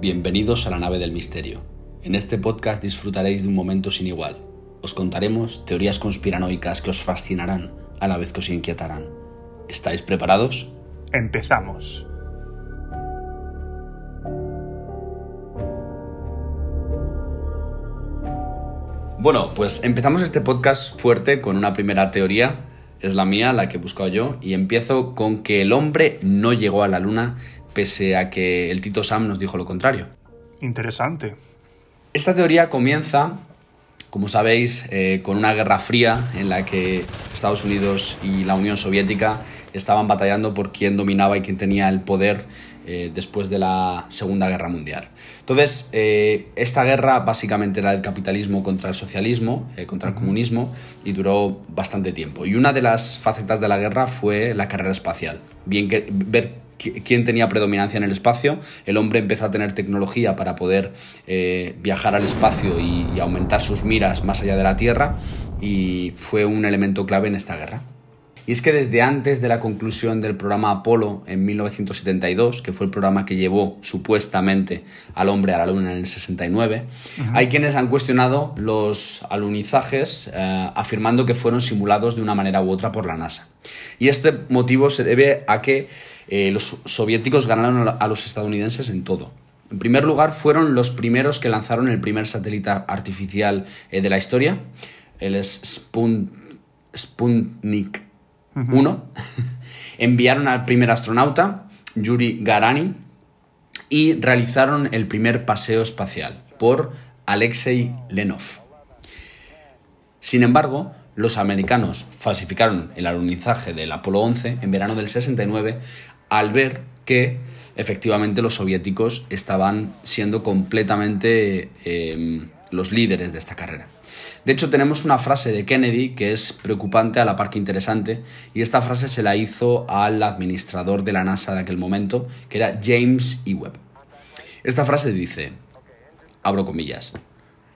Bienvenidos a la nave del misterio. En este podcast disfrutaréis de un momento sin igual. Os contaremos teorías conspiranoicas que os fascinarán a la vez que os inquietarán. ¿Estáis preparados? Empezamos. Bueno, pues empezamos este podcast fuerte con una primera teoría. Es la mía, la que he buscado yo, y empiezo con que el hombre no llegó a la luna pese a que el Tito Sam nos dijo lo contrario. Interesante. Esta teoría comienza, como sabéis, eh, con una guerra fría en la que Estados Unidos y la Unión Soviética estaban batallando por quién dominaba y quién tenía el poder eh, después de la Segunda Guerra Mundial. Entonces, eh, esta guerra básicamente era el capitalismo contra el socialismo, contra el comunismo, y duró bastante tiempo. Y una de las facetas de la guerra fue la carrera espacial. Bien que ver quién tenía predominancia en el espacio. El hombre empezó a tener tecnología para poder eh, viajar al espacio y, aumentar sus miras más allá de la Tierra y fue un elemento clave en esta guerra. Y es que desde antes de la conclusión del programa Apolo en 1972, que fue el programa que llevó supuestamente al hombre a la Luna en el 69, hay quienes han cuestionado los alunizajes eh, afirmando que fueron simulados de una manera u otra por la NASA. Y este motivo se debe a que eh, los soviéticos ganaron a los estadounidenses en todo. En primer lugar, fueron los primeros que lanzaron el primer satélite artificial eh, de la historia, el Sputnik 1. Enviaron al primer astronauta, Yuri Garani, y realizaron el primer paseo espacial por Alexei Lenov. Sin embargo, los americanos falsificaron el alunizaje del Apolo 11 en verano del 69 al ver que efectivamente los soviéticos estaban siendo completamente em, los líderes de esta carrera. De hecho, tenemos una frase de Kennedy que es preocupante a la par que interesante, y esta frase se la hizo al administrador de la NASA de aquel momento, que era James E. Webb. Esta frase dice, abro comillas,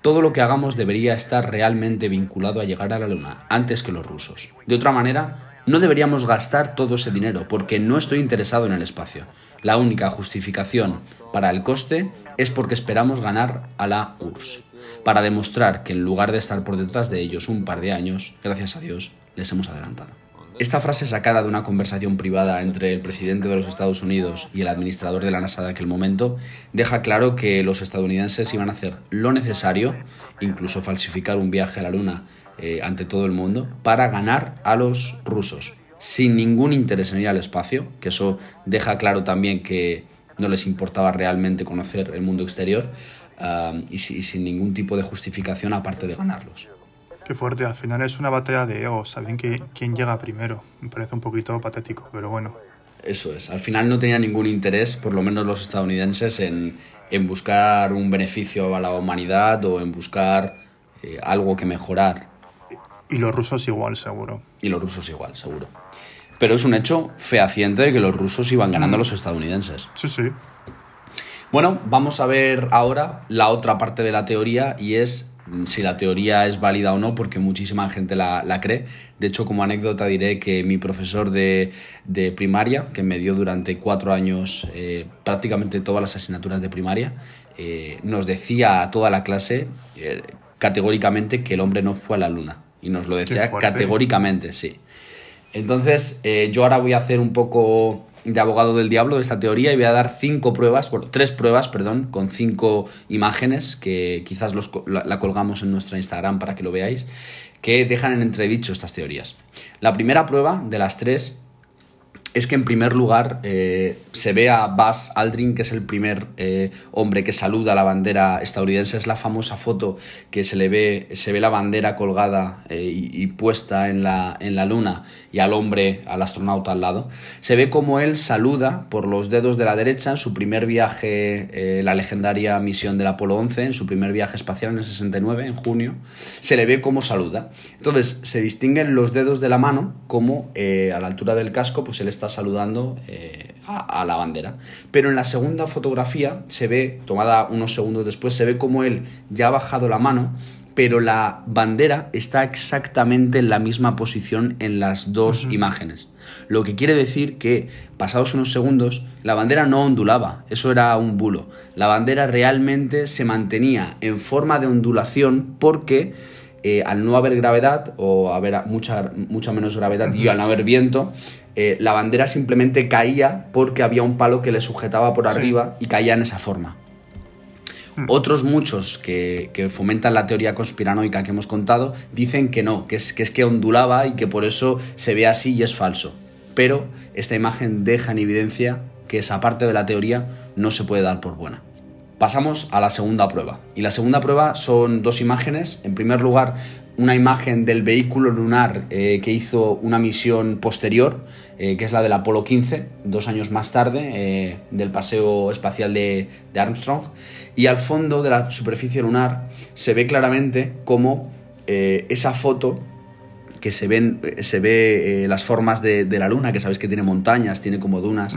todo lo que hagamos debería estar realmente vinculado a llegar a la Luna, antes que los rusos. De otra manera, no deberíamos gastar todo ese dinero porque no estoy interesado en el espacio. La única justificación para el coste es porque esperamos ganar a la URSS, para demostrar que en lugar de estar por detrás de ellos un par de años, gracias a Dios, les hemos adelantado. Esta frase sacada de una conversación privada entre el presidente de los Estados Unidos y el administrador de la NASA de aquel momento deja claro que los estadounidenses iban a hacer lo necesario, incluso falsificar un viaje a la Luna eh, ante todo el mundo para ganar a los rusos, sin ningún interés en ir al espacio, que eso deja claro también que no les importaba realmente conocer el mundo exterior y, sin ningún tipo de justificación aparte de ganarlos. Qué fuerte, al final es una batalla de egos, saben que quién llega primero. Me parece un poquito patético, pero bueno. Eso es, al final no tenía ningún interés, por lo menos los estadounidenses, en, en buscar un beneficio a la humanidad o en buscar eh, algo que mejorar y los rusos igual, seguro. Y los rusos igual, seguro. Pero es un hecho fehaciente de que los rusos iban ganando a los estadounidenses. Sí, sí. Bueno, vamos a ver ahora la otra parte de la teoría y es si la teoría es válida o no, porque muchísima gente la, cree. De hecho, como anécdota diré que mi profesor de, primaria, que me dio durante cuatro años eh, prácticamente todas las asignaturas de primaria, eh, nos decía a toda la clase eh, categóricamente que el hombre no fue a la luna. Y nos lo decía categóricamente, sí. Entonces, yo ahora voy a hacer un poco de abogado del diablo de esta teoría y voy a dar cinco pruebas, tres pruebas, perdón, con cinco imágenes que quizás la, colgamos en nuestra Instagram para que lo veáis, que dejan en entredicho estas teorías. La primera prueba de las tres es que en primer lugar eh, se ve a Buzz Aldrin, que es el primer eh, hombre que saluda a la bandera estadounidense. Es la famosa foto que se le ve, se ve la bandera colgada eh, y, puesta en la, en la luna y al hombre, al astronauta al lado. Se ve como él saluda por los dedos de la derecha en su primer viaje, la legendaria misión del Apolo 11, en su primer viaje espacial en el 69, en junio. Se le ve como saluda. Entonces se distinguen los dedos de la mano como a la altura del casco, pues él está saludando eh, a, la bandera. Pero en la segunda fotografía se ve, tomada unos segundos después, se ve como él ya ha bajado la mano pero la bandera está exactamente en la misma posición en las dos imágenes. Lo que quiere decir que, pasados unos segundos, la bandera no ondulaba, eso era un bulo. La bandera realmente se mantenía en forma de ondulación porque eh, al no haber gravedad o haber mucha, mucha menos gravedad y al no haber viento, eh, la bandera simplemente caía porque había un palo que le sujetaba por arriba y caía en esa forma. Hmm. Otros muchos que, fomentan la teoría conspiranoica que hemos contado dicen que no, que es, que es que ondulaba y que por eso se ve así y es falso. Pero esta imagen deja en evidencia que esa parte de la teoría no se puede dar por buena. Pasamos a la segunda prueba. Y la segunda prueba son dos imágenes. En primer lugar, una imagen del vehículo lunar eh, que hizo una misión posterior, eh, que es la del Apolo 15, dos años más tarde, eh, del paseo espacial de, de, Armstrong. Y al fondo de la superficie lunar se ve claramente cómo esa foto que se ven se ve eh, las formas de, la luna, que sabéis que tiene montañas, tiene como dunas.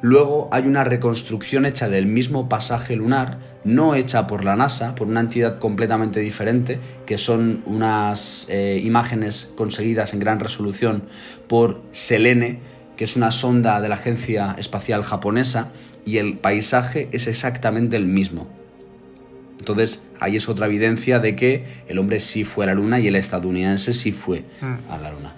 Luego hay una reconstrucción hecha del mismo pasaje lunar, no hecha por la NASA, por una entidad completamente diferente, que son unas eh, imágenes conseguidas en gran resolución por Selene, que es una sonda de la Agencia Espacial Japonesa, y el paisaje es exactamente el mismo. Entonces, ahí es otra evidencia de que el hombre sí fue a la Luna y el estadounidense sí fue mm. a la Luna.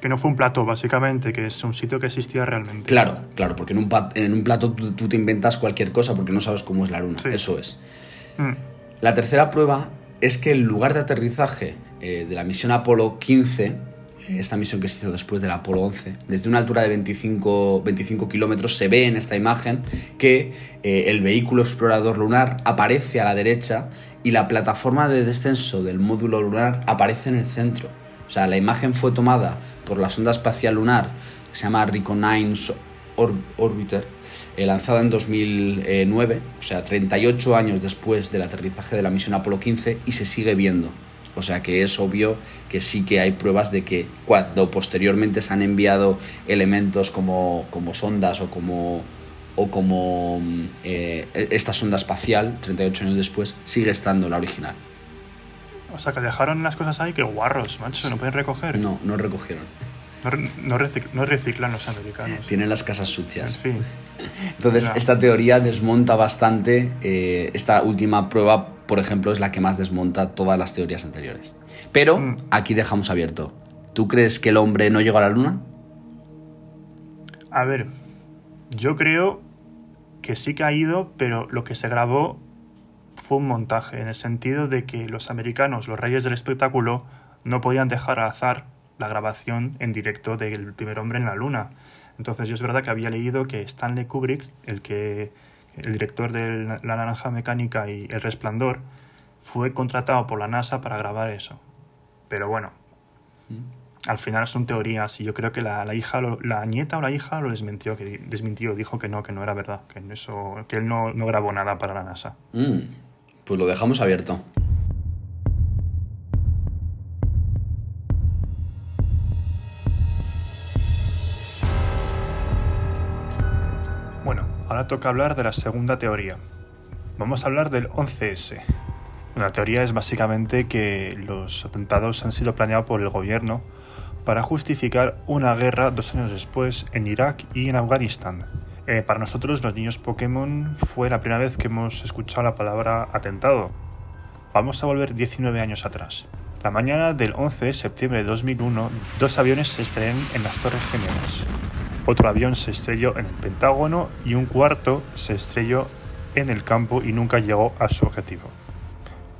Que no fue un plato, básicamente, que es un sitio que existía realmente. Claro, claro, porque en un, en un plato tú, te inventas cualquier cosa porque no sabes cómo es la Luna. Eso es. Mm. La tercera prueba es que el lugar de aterrizaje eh, de la misión Apolo 15 esta misión que se hizo después del Apolo 11, desde una altura de 25, 25 kilómetros se ve en esta imagen que eh, el vehículo explorador lunar aparece a la derecha y la plataforma de descenso del módulo lunar aparece en el centro. O sea, la imagen fue tomada por la sonda espacial lunar, que se llama Reconnaissance Orbiter, eh, lanzada en 2009, o sea, 38 años después del aterrizaje de la misión Apolo 15, y se sigue viendo. O sea que es obvio que sí que hay pruebas de que cuando posteriormente se han enviado elementos como, como sondas o como, o como eh, esta sonda espacial, 38 años después, sigue estando la original. O sea que dejaron las cosas ahí que guarros, macho, no pueden recoger. No, no recogieron. No, reciclan los americanos. Tienen las casas sucias. En fin. Entonces, esta teoría desmonta bastante. Eh, esta última prueba, por ejemplo, es la que más desmonta todas las teorías anteriores. Pero mm. aquí dejamos abierto. ¿Tú crees que el hombre no llegó a la luna? A ver, yo creo que sí que ha ido, pero lo que se grabó fue un montaje, en el sentido de que los americanos, los reyes del espectáculo, no podían dejar al azar la grabación en directo del primer hombre en la luna. Entonces yo es verdad que había leído que Stanley Kubrick, el, que, el director de La Naranja Mecánica y El Resplandor, fue contratado por la NASA para grabar eso. Pero bueno, mm. al final son teorías y yo creo que la, hija, la nieta o la hija lo desmintió, que desmintió, dijo que no, que no era verdad, que, eso, que él no, grabó nada para la NASA. Mm. Pues lo dejamos abierto. Ahora toca hablar de la segunda teoría. Vamos a hablar del 11S. La teoría es básicamente que los atentados han sido planeados por el gobierno para justificar una guerra dos años después en Irak y en Afganistán. Eh, para nosotros, los niños Pokémon, fue la primera vez que hemos escuchado la palabra atentado. Vamos a volver 19 años atrás. La mañana del 11 de septiembre de 2001, dos aviones se estrellan en las Torres Gemelas. Otro avión se estrelló en el Pentágono y un cuarto se estrelló en el campo y nunca llegó a su objetivo.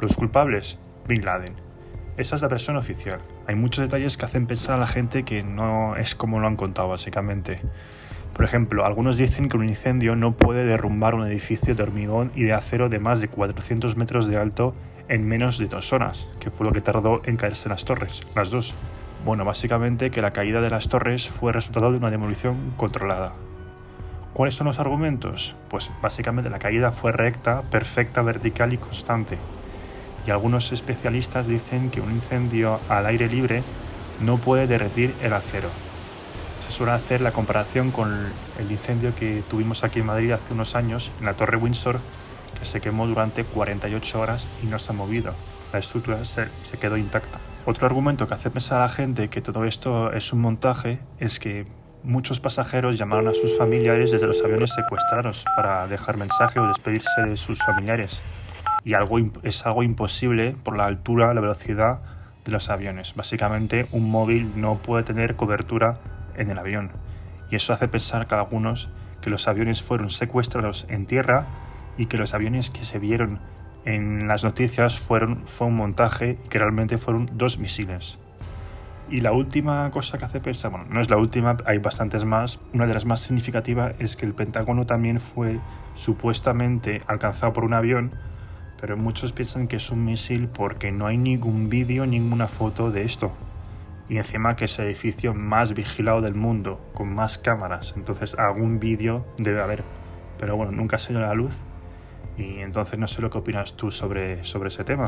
Los culpables, Bin Laden. Esa es la versión oficial. Hay muchos detalles que hacen pensar a la gente que no es como lo han contado básicamente. Por ejemplo, algunos dicen que un incendio no puede derrumbar un edificio de hormigón y de acero de más de 400 metros de alto en menos de dos horas, que fue lo que tardó en caerse las torres, las dos. Bueno, básicamente que la caída de las torres fue resultado de una demolición controlada. ¿Cuáles son los argumentos? Pues básicamente la caída fue recta, perfecta, vertical y constante. Y algunos especialistas dicen que un incendio al aire libre no puede derretir el acero. Se suele hacer la comparación con el incendio que tuvimos aquí en Madrid hace unos años en la Torre Windsor, que se quemó durante 48 horas y no se ha movido. la estructura se, quedó intacta. Otro argumento que hace pensar a la gente que todo esto es un montaje es que muchos pasajeros llamaron a sus familiares desde los aviones secuestrados para dejar mensaje o despedirse de sus familiares. Y algo, es algo imposible por la altura, la velocidad de los aviones. Básicamente un móvil no puede tener cobertura en el avión. Y eso hace pensar que algunos que los aviones fueron secuestrados en tierra y que los aviones que se vieron en las noticias fueron, fue un montaje y que realmente fueron dos misiles. Y la última cosa que hace pensar, bueno, no es la última, hay bastantes más. Una de las más significativas es que el Pentágono también fue supuestamente alcanzado por un avión, pero muchos piensan que es un misil porque no hay ningún vídeo, ninguna foto de esto. Y encima que es el edificio más vigilado del mundo, con más cámaras. Entonces algún vídeo debe haber. Pero bueno, nunca se dio la luz. Y entonces no sé lo que opinas tú sobre, sobre ese tema.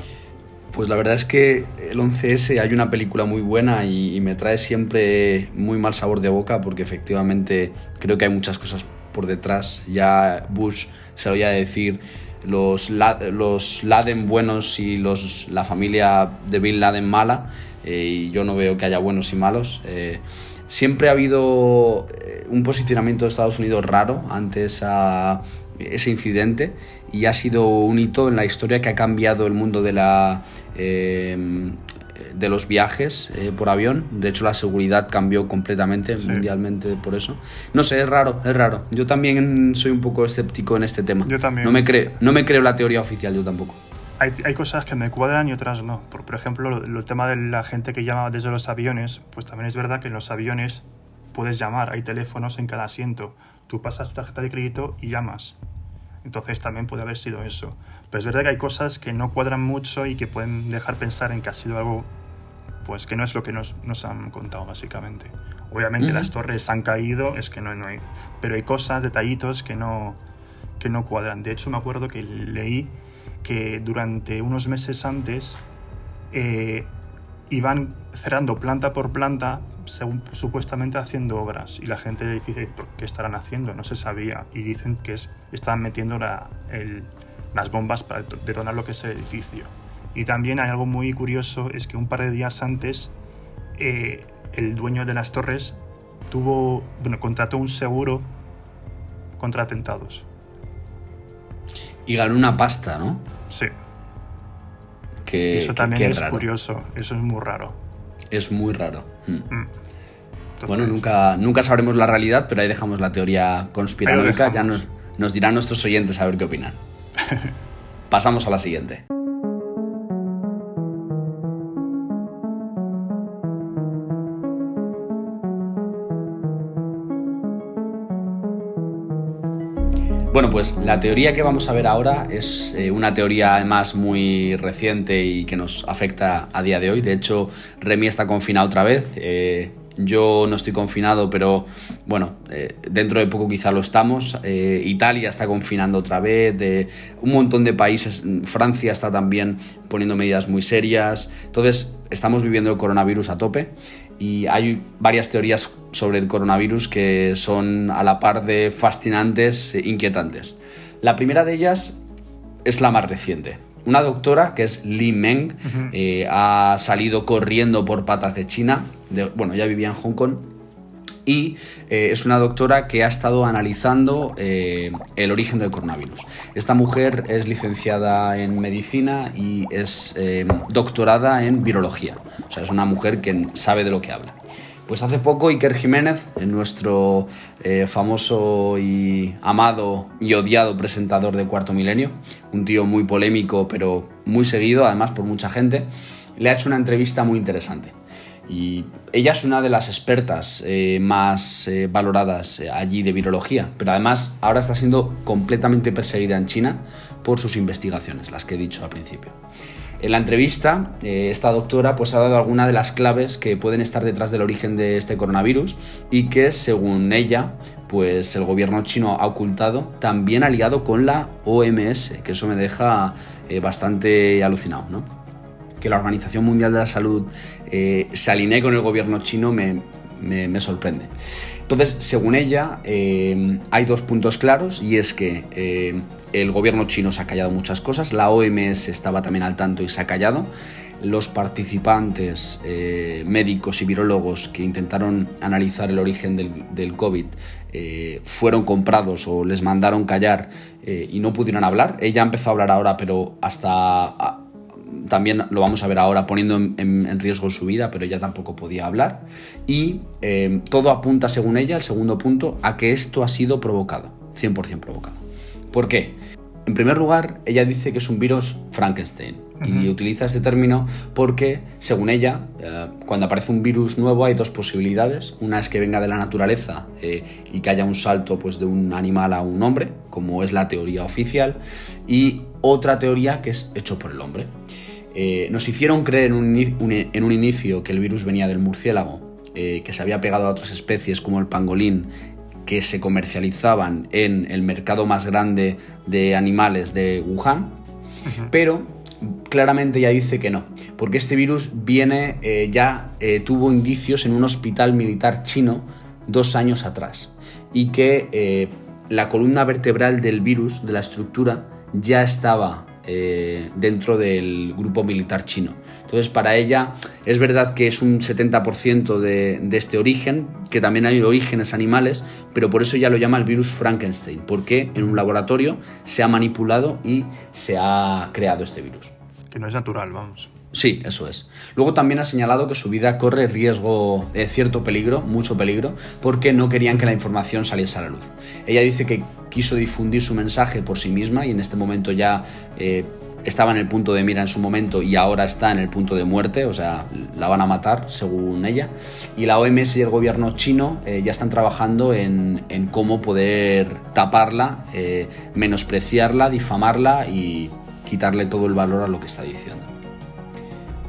Pues la verdad es que el 11S hay una película muy buena y, me trae siempre muy mal sabor de boca porque efectivamente creo que hay muchas cosas por detrás. Ya Bush se lo iba a decir, los, los Laden buenos y los, la familia de Bin Laden mala, eh, y yo no veo que haya buenos y malos. Eh, siempre ha habido eh, un posicionamiento de Estados Unidos raro ante esa ese incidente y ha sido un hito en la historia que ha cambiado el mundo de la eh, de los viajes eh, por avión. De hecho, la seguridad cambió completamente mundialmente por eso. No sé, es raro, es raro. Yo también soy un poco escéptico en este tema. Yo también. No me, creo, no me creo la teoría oficial, yo tampoco. Hay, hay cosas que me cuadran y otras no. Por, por ejemplo, el tema de la gente que llama desde los aviones, pues también es verdad que en los aviones puedes llamar, hay teléfonos en cada asiento. Tú pasas tu tarjeta de crédito y llamas. Entonces también puede haber sido eso. Pero es verdad que hay cosas que no cuadran mucho y que pueden dejar pensar en que ha sido algo pues que no es lo que nos, nos han contado básicamente. Obviamente las torres han caído, es que no, no hay, pero hay cosas, detallitos que no, que no cuadran. De hecho me acuerdo que leí que durante unos meses antes eh, iban cerrando planta por planta según, supuestamente haciendo obras y la gente dice qué estarán haciendo, no se sabía y dicen que es, estaban metiendo la, las bombas para detonar lo que es el edificio. Y también hay algo muy curioso, es que un par de días antes eh, el dueño de las torres tuvo, bueno, contrató un seguro contra atentados. Y ganó una pasta, ¿no? Sí. Que, eso también es curioso, eso es muy raro. Es muy raro. Mm. Mm. Bueno, nunca, nunca sabremos la realidad, pero ahí dejamos la teoría conspiranoica. Ya nos, nos dirán nuestros oyentes a ver qué opinan. Pasamos a la siguiente. Bueno, pues la teoría que vamos a ver ahora es eh, una teoría además muy reciente y que nos afecta a día de hoy. De hecho, Remy está confinado otra vez. Eh, yo no estoy confinado, pero bueno, eh, dentro de poco quizá lo estamos. Italia está confinando otra vez, de un montón de países. Francia está también poniendo medidas muy serias. Entonces, estamos viviendo el coronavirus a tope y hay varias teorías sobre el coronavirus que son a la par de fascinantes e inquietantes. La primera de ellas es la más reciente. Una doctora, que es Li Meng, eh, ha salido corriendo por patas de China. bueno, ya vivía en Hong Kong. Y eh, es una doctora que ha estado analizando eh, el origen del coronavirus. Esta mujer es licenciada en medicina y es doctorada en virología. O sea, es una mujer que sabe de lo que habla. Pues hace poco Iker Jiménez, nuestro eh, famoso y amado y odiado presentador de Cuarto Milenio, un tío muy polémico pero muy seguido además por mucha gente, le ha hecho una entrevista muy interesante. Y ella es una de las expertas eh, más eh, valoradas allí de virología, pero además ahora está siendo completamente perseguida en China por sus investigaciones, las que he dicho al principio. En la entrevista, eh, esta doctora pues, ha dado algunas de las claves que pueden estar detrás del origen de este coronavirus y que, según ella, pues el gobierno chino ha ocultado, también aliado con la OMS, que eso me deja eh, bastante alucinado, ¿no? Que la Organización Mundial de la Salud eh, se alinee con el gobierno chino me, me, sorprende. Entonces, según ella, hay dos puntos claros y es que el gobierno chino se ha callado muchas cosas, la OMS estaba también al tanto y se ha callado. Los participantes eh, médicos y virólogos que intentaron analizar el origen del, COVID eh, fueron comprados o les mandaron callar eh, y no pudieron hablar. Ella empezó a hablar ahora, pero hasta también lo vamos a ver ahora poniendo en, riesgo su vida, pero ella tampoco podía hablar. Y todo apunta, según ella, el segundo punto, a que esto ha sido provocado, 100% provocado. ¿Por qué? En primer lugar, ella dice que es un virus Frankenstein y utiliza este término porque, según ella, eh, cuando aparece un virus nuevo hay dos posibilidades. Una es que venga de la naturaleza eh, y que haya un salto pues, de un animal a un hombre, como es la teoría oficial, y otra teoría que es hecho por el hombre. Eh, nos hicieron creer en un, inicio que el virus venía del murciélago, que se había pegado a otras especies como el pangolín que se comercializaban en el mercado más grande de animales de Wuhan, pero claramente ya dice que no, porque este virus viene, eh, ya eh, tuvo indicios en un hospital militar chino dos años atrás y que eh, la columna vertebral del virus, de la estructura, ya estaba eh, dentro del grupo militar chino. Entonces, para ella es verdad que es un 70% de, de, este origen, que también hay orígenes animales, pero por eso ya lo llama el virus Frankenstein, porque en un laboratorio se ha manipulado y se ha creado este virus. No es natural, vamos. Sí, eso es. Luego también ha señalado que su vida corre riesgo, cierto peligro, mucho peligro, porque no querían que la información saliese a la luz. Ella dice que quiso difundir su mensaje por sí misma y en este momento ya eh, estaba en el punto de mira en su momento y ahora está en el punto de muerte, o sea, la van a matar según ella. Y la OMS y el gobierno chino eh, ya están trabajando en, cómo poder taparla, eh, menospreciarla, difamarla y quitarle todo el valor a lo que está diciendo.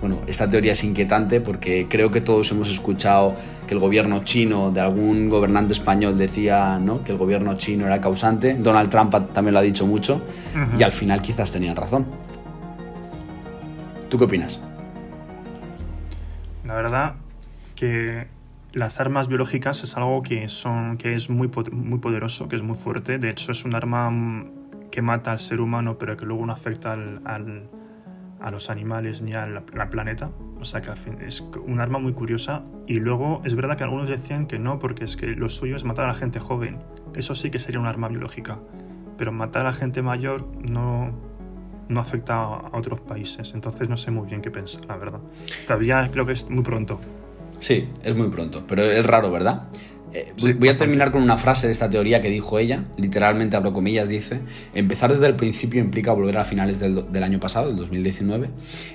Bueno, esta teoría es inquietante porque creo que todos hemos escuchado que el gobierno chino, de algún gobernante español decía ¿no? que el gobierno chino era causante. Donald Trump también lo ha dicho mucho y al final quizás tenían razón. ¿Tú qué opinas? La verdad que las armas biológicas es algo que, son, que es muy, muy poderoso, que es muy fuerte. De hecho, es un arma mm, que mata al ser humano, pero que luego no afecta al a los animales ni al planeta. O sea que es un arma muy curiosa. Y luego es verdad que algunos decían que no, porque es que lo suyo es matar a la gente joven. Eso sí que sería un arma biológica. Pero matar a gente mayor no, no afecta a otros países. Entonces no sé muy bien qué pensar, la verdad. Todavía creo que es muy pronto. Sí, es muy pronto, pero es raro, ¿verdad? Eh, voy, a terminar con una frase de esta teoría que dijo ella, literalmente abro comillas, dice, empezar desde el principio implica volver a finales del, del, año pasado, el 2019.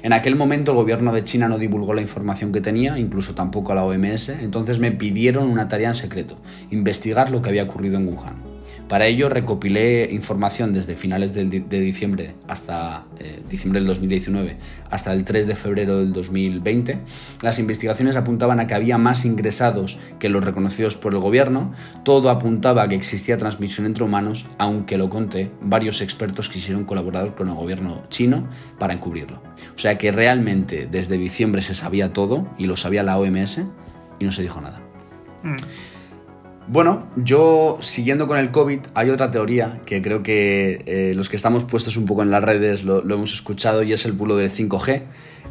En aquel momento el gobierno de China no divulgó la información que tenía, incluso tampoco a la OMS, entonces me pidieron una tarea en secreto, investigar lo que había ocurrido en Wuhan. Para ello recopilé información desde finales de, diciembre hasta eh, diciembre del 2019 hasta el 3 de febrero del 2020. Las investigaciones apuntaban a que había más ingresados que los reconocidos por el gobierno. Todo apuntaba a que existía transmisión entre humanos, aunque lo conté, varios expertos quisieron colaborar con el gobierno chino para encubrirlo. O sea que realmente desde diciembre se sabía todo y lo sabía la OMS y no se dijo nada. Mm. Bueno, yo siguiendo con el COVID, hay otra teoría que creo que eh, los que estamos puestos un poco en las redes lo, hemos escuchado y es el bulo del 5G.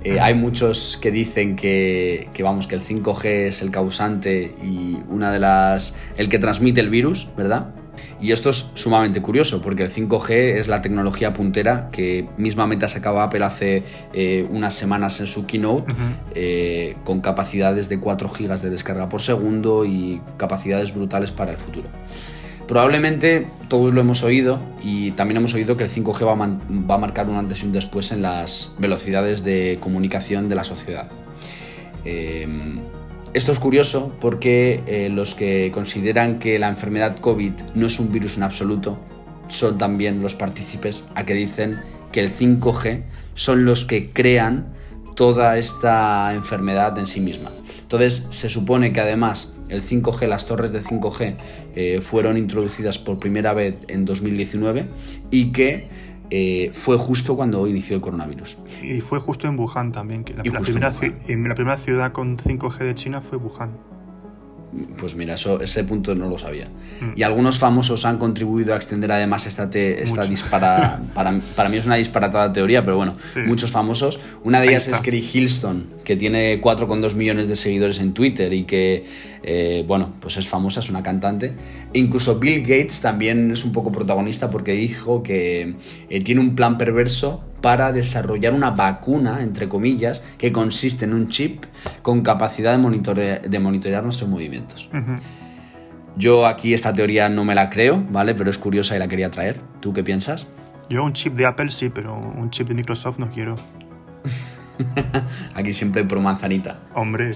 Eh, hay muchos que dicen que, que, vamos, que el 5G es el causante y una de las. el que transmite el virus, ¿verdad? Y esto es sumamente curioso porque el 5G es la tecnología puntera que mismamente ha sacado Apple hace eh, unas semanas en su keynote eh, con capacidades de 4 GB de descarga por segundo y capacidades brutales para el futuro. Probablemente todos lo hemos oído y también hemos oído que el 5G va a, marcar un antes y un después en las velocidades de comunicación de la sociedad. Eh, esto es curioso porque eh, los que consideran que la enfermedad COVID no es un virus en absoluto son también los partícipes a que dicen que el 5G son los que crean toda esta enfermedad en sí misma. Entonces se supone que además el 5G, las torres de 5G eh, fueron introducidas por primera vez en 2019 y que eh, fue justo cuando inició el coronavirus. Y fue justo en Wuhan también, que la, primera, la primera ciudad con 5G de China fue Wuhan. Pues mira, eso, ese punto no lo sabía. Mm. Y algunos famosos han contribuido a extender además esta, te- esta dispara... para, para mí es una disparatada teoría, pero bueno, Sí. muchos famosos. Una de ellas es. Kerry Hilston, que tiene 4,2 millones de seguidores en Twitter y que, eh, bueno, pues es famosa, es una cantante. E incluso Bill Gates también es un poco protagonista porque dijo que eh, tiene un plan perverso para desarrollar una vacuna, entre comillas, que consiste en un chip con capacidad de, monitore- de monitorear nuestros movimientos. Yo aquí esta teoría no me la creo, ¿vale? Pero es curiosa y la quería traer. ¿Tú qué piensas? Yo un chip de Apple sí, pero un chip de Microsoft no quiero. Aquí siempre pro manzanita. Hombre,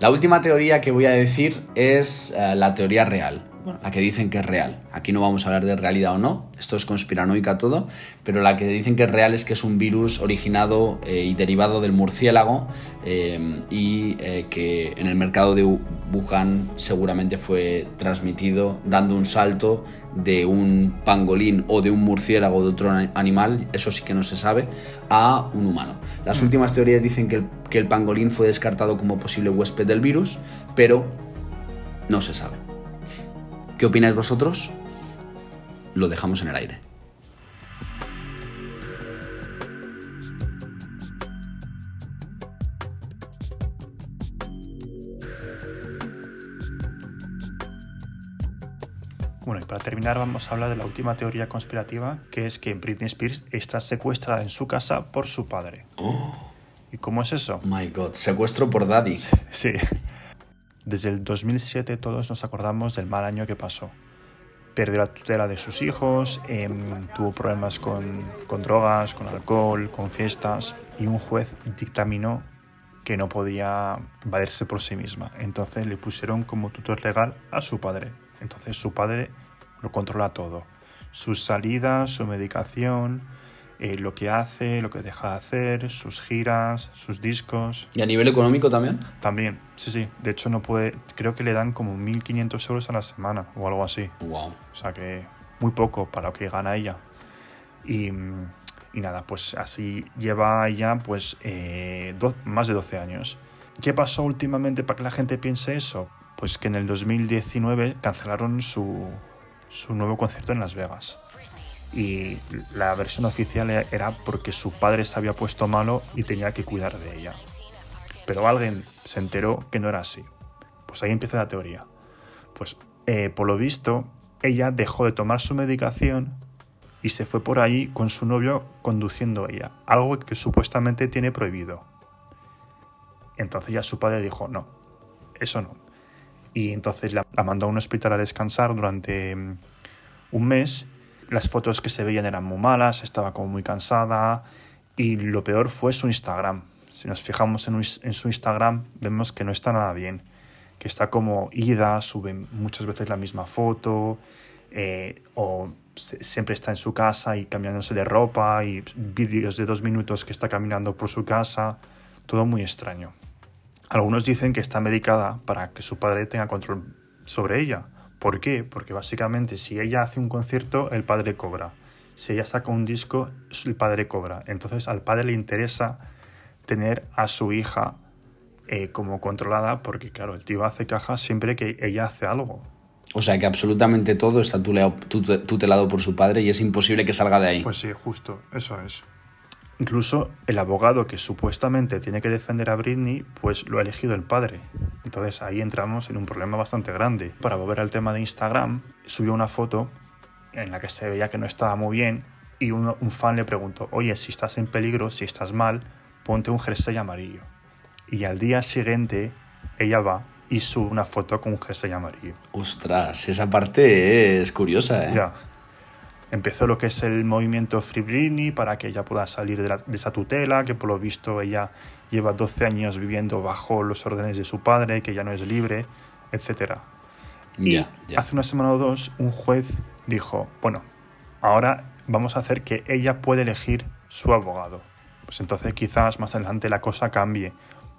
La última teoría que voy a decir es eh, la teoría real. Bueno, la que dicen que es real. Aquí no vamos a hablar de realidad o no, esto es conspiranoica todo, pero la que dicen que es real es que es un virus originado eh, y derivado del murciélago eh, y eh, que en el mercado de Wu- Wuhan seguramente fue transmitido dando un salto de un pangolín o de un murciélago o de otro ani- animal, eso sí que no se sabe, a un humano. Las últimas teorías dicen que el, que el pangolín fue descartado como posible huésped del virus, pero no se sabe. ¿Qué opináis vosotros? Lo dejamos en el aire. bueno, y para terminar vamos a hablar de la última teoría conspirativa, que es que Britney Spears está secuestrada en su casa por su padre. ¿Y cómo es eso? My God, secuestro por Daddy. Sí. Desde el 2007 todos nos acordamos del mal año que pasó. Perdió la tutela de sus hijos, em, tuvo problemas con, con drogas, con alcohol, con fiestas y un juez dictaminó que no podía valerse por sí misma. Entonces le pusieron como tutor legal a su padre. Entonces su padre lo controla todo. Sus salidas, su medicación, eh, lo que hace, lo que deja de hacer, sus giras, sus discos. ¿Y a nivel económico también? También, sí, sí. De hecho, no puede. Creo que le dan como 1.500 euros a la semana o algo así. Wow. O sea que muy poco para lo que gana ella. Y, y nada, pues así lleva ella pues eh, más de 12 años. ¿Qué pasó últimamente para que la gente piense eso? Pues que en el 2019 cancelaron su, su nuevo concierto en Las Vegas. Y la versión oficial era porque su padre se había puesto malo y tenía que cuidar de ella. Pero alguien se enteró que no era así. Pues ahí empieza la teoría. Pues eh, por lo visto, ella dejó de tomar su medicación y se fue por ahí con su novio conduciendo ella, algo que supuestamente tiene prohibido. Entonces ya su padre dijo, no, eso no. Y entonces la, la mandó a un hospital a descansar durante mm, un mes. Las fotos que se veían eran muy malas, estaba como muy cansada y lo peor fue su Instagram. Si nos fijamos en, su Instagram vemos que no está nada bien, que está como ida, sube muchas veces la misma foto eh, o siempre está en su casa y cambiándose de ropa y vídeos de dos minutos que está caminando por su casa, todo muy extraño. Algunos dicen que está medicada para que su padre tenga control sobre ella. ¿Por qué? Porque básicamente si ella hace un concierto, el padre cobra. Si ella saca un disco, el padre cobra. Entonces al padre le interesa tener a su hija eh, como controlada porque, claro, el tío hace caja siempre que ella hace algo. O sea que absolutamente todo está tutelado por su padre y es imposible que salga de ahí. Pues sí, justo, eso es. Incluso el abogado que supuestamente tiene que defender a Britney, pues lo ha elegido el padre. Entonces ahí entramos en un problema bastante grande. Para volver al tema de Instagram, subió una foto en la que se veía que no estaba muy bien y un fan le preguntó, oye, si estás en peligro, si estás mal, ponte un jersey amarillo. Y al día siguiente ella va y sube una foto con un jersey amarillo. Ostras, esa parte es curiosa, ¿eh? Ya. Empezó lo que es el movimiento Free Britney para que ella pueda salir de, la- de esa tutela, que por lo visto ella lleva 12 años viviendo bajo los órdenes de su padre, que ya no es libre, etc. Y hace una semana o dos un juez dijo, bueno, ahora vamos a hacer que ella puede elegir su abogado. Pues entonces quizás más adelante la cosa cambie.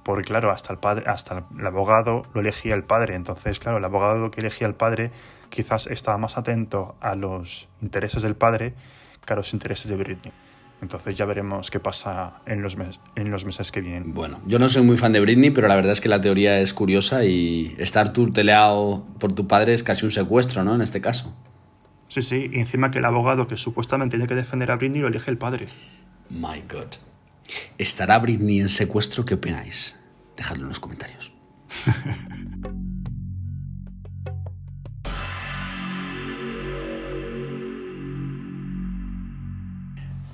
Porque claro, hasta el padre, hasta el abogado lo elegía el padre. Entonces, claro, el abogado que elegía el padre quizás estaba más atento a los intereses del padre que a los intereses de Britney. Entonces ya veremos qué pasa en los, mes- en los meses que vienen. Bueno, yo no soy muy fan de Britney, pero la verdad es que la teoría es curiosa y estar tuteleado por tu padre es casi un secuestro, ¿no? En este caso. Sí, sí, y encima que el abogado que supuestamente tiene que defender a Britney lo elige el padre. My God. ¿Estará Britney en secuestro? ¿Qué opináis? Dejadlo en los comentarios.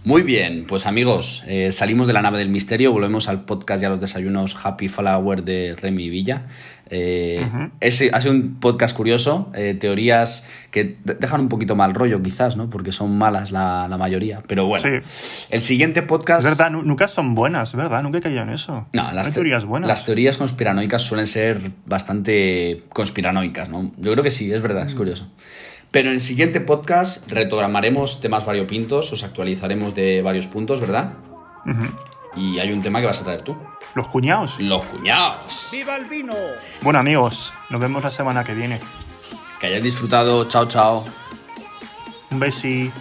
Muy bien, pues amigos, eh, salimos de la nave del misterio, volvemos al podcast y a los desayunos Happy Flower de Remy Villa. Eh, ese ha sido un podcast curioso, eh, teorías que de- dejan un poquito mal rollo quizás, ¿no? Porque son malas la, la mayoría, pero bueno. Sí. El siguiente podcast... Es verdad, nu- nunca son buenas, ¿verdad? Nunca he caído en eso. No, las teorías buenas. Las teorías conspiranoicas suelen ser bastante conspiranoicas, ¿no? Yo creo que sí, es verdad, es Mm. Pero en el siguiente podcast retogramaremos temas variopintos, os actualizaremos de varios puntos, ¿verdad? Y hay un tema que vas a traer tú. Los cuñados. Los cuñados. ¡Viva el vino! Bueno, amigos, nos vemos la semana que viene. Que hayáis disfrutado. Chao, chao. Un besi.